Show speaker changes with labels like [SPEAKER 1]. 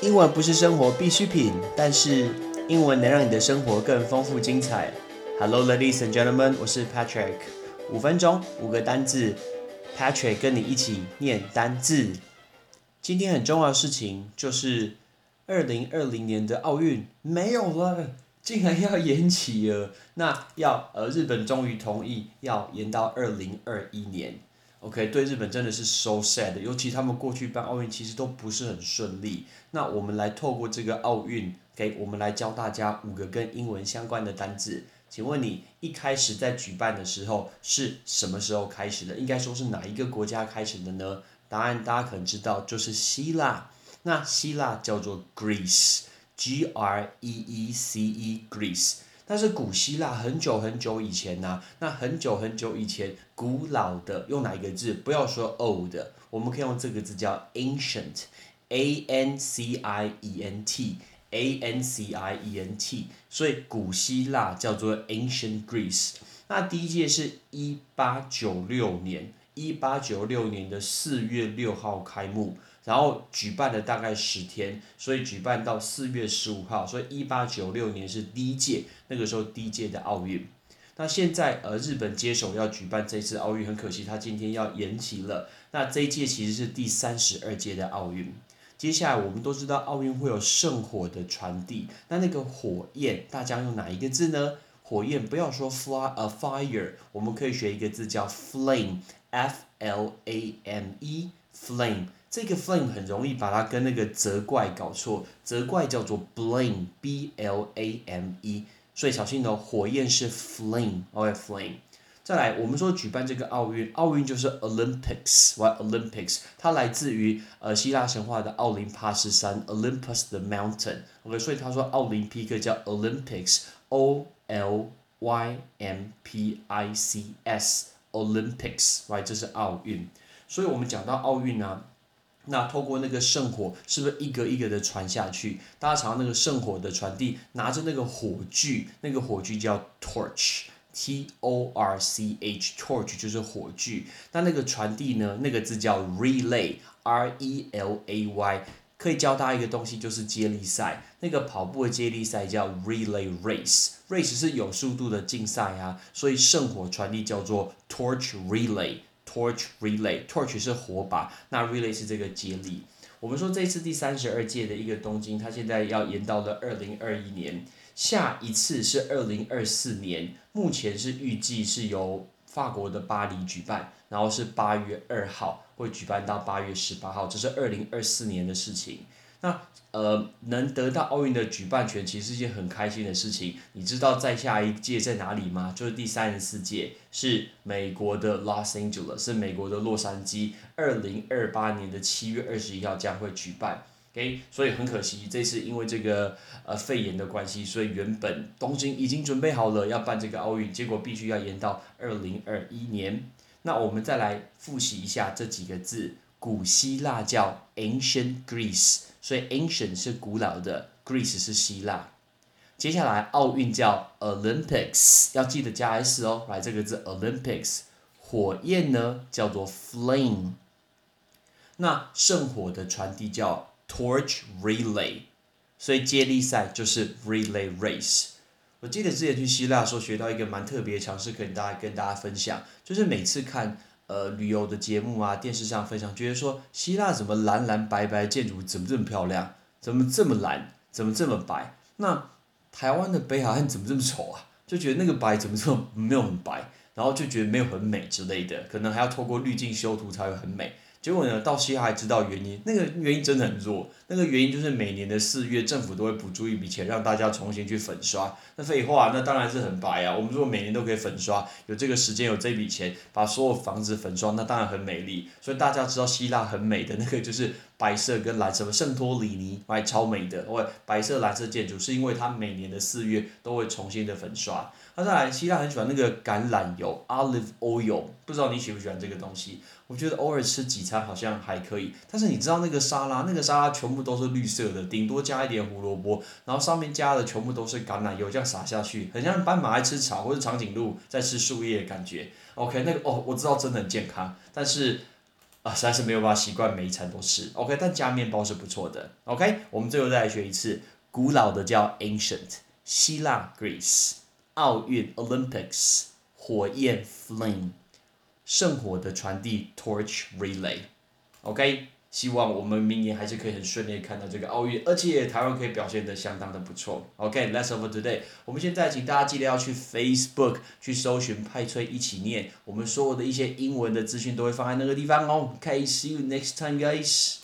[SPEAKER 1] 英文不是生活必需品，但是英文能让你的生活更丰富精彩。Hello, ladies and gentlemen，我是 Patrick。五分钟，五个单字，Patrick 跟你一起念单字。今天很重要的事情就是二零二零年的奥运没有了，竟然要延期了。那要呃，日本终于同意要延到二零二一年。OK，对日本真的是 so sad，尤其他们过去办奥运其实都不是很顺利。那我们来透过这个奥运，给我们来教大家五个跟英文相关的单字。请问你一开始在举办的时候是什么时候开始的？应该说是哪一个国家开始的呢？答案大家可能知道，就是希腊。那希腊叫做 Greece，G R E E C E，Greece。但是古希腊很久很久以前呢，那很久很久以前，古老的用哪一个字？不要说 old，我们可以用这个字叫 ancient，A N C I E N T，A N C I E N T，所以古希腊叫做 ancient Greece。那第一届是一八九六年，一八九六年的四月六号开幕。然后举办了大概十天，所以举办到四月十五号，所以一八九六年是第一届，那个时候第一届的奥运。那现在呃日本接手要举办这次奥运，很可惜他今天要延期了。那这一届其实是第三十二届的奥运。接下来我们都知道奥运会有圣火的传递，那那个火焰大家用哪一个字呢？火焰不要说 fly a fire，我们可以学一个字叫 flame，f l a m e flame。这个 flame 很容易把它跟那个责怪搞错，责怪叫做 blame，b l a m e，所以小心哦，火焰是 flame，OK flame。再来，我们说举办这个奥运，奥运就是 Olympics，What Olympics？它来自于呃希腊神话的奥林帕斯山 Olympus the mountain，OK，所以他说奥林匹克叫 Olympics，O L Y M P I C S，Olympics，Right？这是奥运，所以我们讲到奥运呢。那透过那个圣火，是不是一个一个的传下去？大家常常那个圣火的传递，拿着那个火炬，那个火炬叫 torch，T O R C H，torch 就是火炬。那那个传递呢？那个字叫 relay，R E L A Y。可以教大家一个东西，就是接力赛。那个跑步的接力赛叫 relay race，race 是有速度的竞赛啊。所以圣火传递叫做 torch relay。Torch relay，torch 是火把，那 relay 是这个接力。我们说这次第三十二届的一个东京，它现在要延到了二零二一年，下一次是二零二四年，目前是预计是由法国的巴黎举办，然后是八月二号会举办到八月十八号，这是二零二四年的事情。那呃，能得到奥运的举办权，其实是一件很开心的事情。你知道在下一届在哪里吗？就是第三十四届，是美国的 Los Angeles，是美国的洛杉矶，二零二八年的七月二十一号将会举办。OK，所以很可惜，这次因为这个呃肺炎的关系，所以原本东京已经准备好了要办这个奥运，结果必须要延到二零二一年。那我们再来复习一下这几个字，古希腊叫 Ancient Greece。所以 ancient 是古老的，Greece 是希腊。接下来奥运叫 Olympics，要记得加 s 哦。来这个字 Olympics，火焰呢叫做 flame。那圣火的传递叫 torch relay，所以接力赛就是 relay race。我记得之前去希腊的时候学到一个蛮特别的常识，可以大家跟大家分享，就是每次看。呃，旅游的节目啊，电视上非常，觉得说希腊怎么蓝蓝白白建筑怎么这么漂亮，怎么这么蓝，怎么这么白？那台湾的北海岸怎么这么丑啊？就觉得那个白怎么这么没有很白，然后就觉得没有很美之类的，可能还要透过滤镜修图才会很美。结果呢，到西还知道原因，那个原因真的很弱。那个原因就是每年的四月，政府都会补助一笔钱，让大家重新去粉刷。那废话，那当然是很白啊。我们如果每年都可以粉刷，有这个时间，有这笔钱，把所有房子粉刷，那当然很美丽。所以大家知道希腊很美的那个就是白色跟蓝色，圣托里尼，哎，超美的，喂，白色蓝色建筑，是因为它每年的四月都会重新的粉刷。那再来，希腊很喜欢那个橄榄油 （olive oil），不知道你喜不喜欢这个东西？我觉得偶尔吃几餐好像还可以，但是你知道那个沙拉，那个沙拉全部都是绿色的，顶多加一点胡萝卜，然后上面加的全部都是橄榄油，这样撒下去，很像斑马在吃草或者长颈鹿在吃树叶的感觉。OK，那个哦，我知道真的很健康，但是。啊，实在是没有办法习惯每一餐都吃。OK，但加面包是不错的。OK，我们最后再来学一次古老的叫 ancient，希腊 Greece，奥运 Olympics，火焰 flame，圣火的传递 torch relay。OK。希望我们明年还是可以很顺利看到这个奥运，而且台湾可以表现得相当的不错。OK，Let's over today。我们现在请大家记得要去 Facebook 去搜寻派翠一起念，我们所有的一些英文的资讯都会放在那个地方哦。OK，see you next time, guys.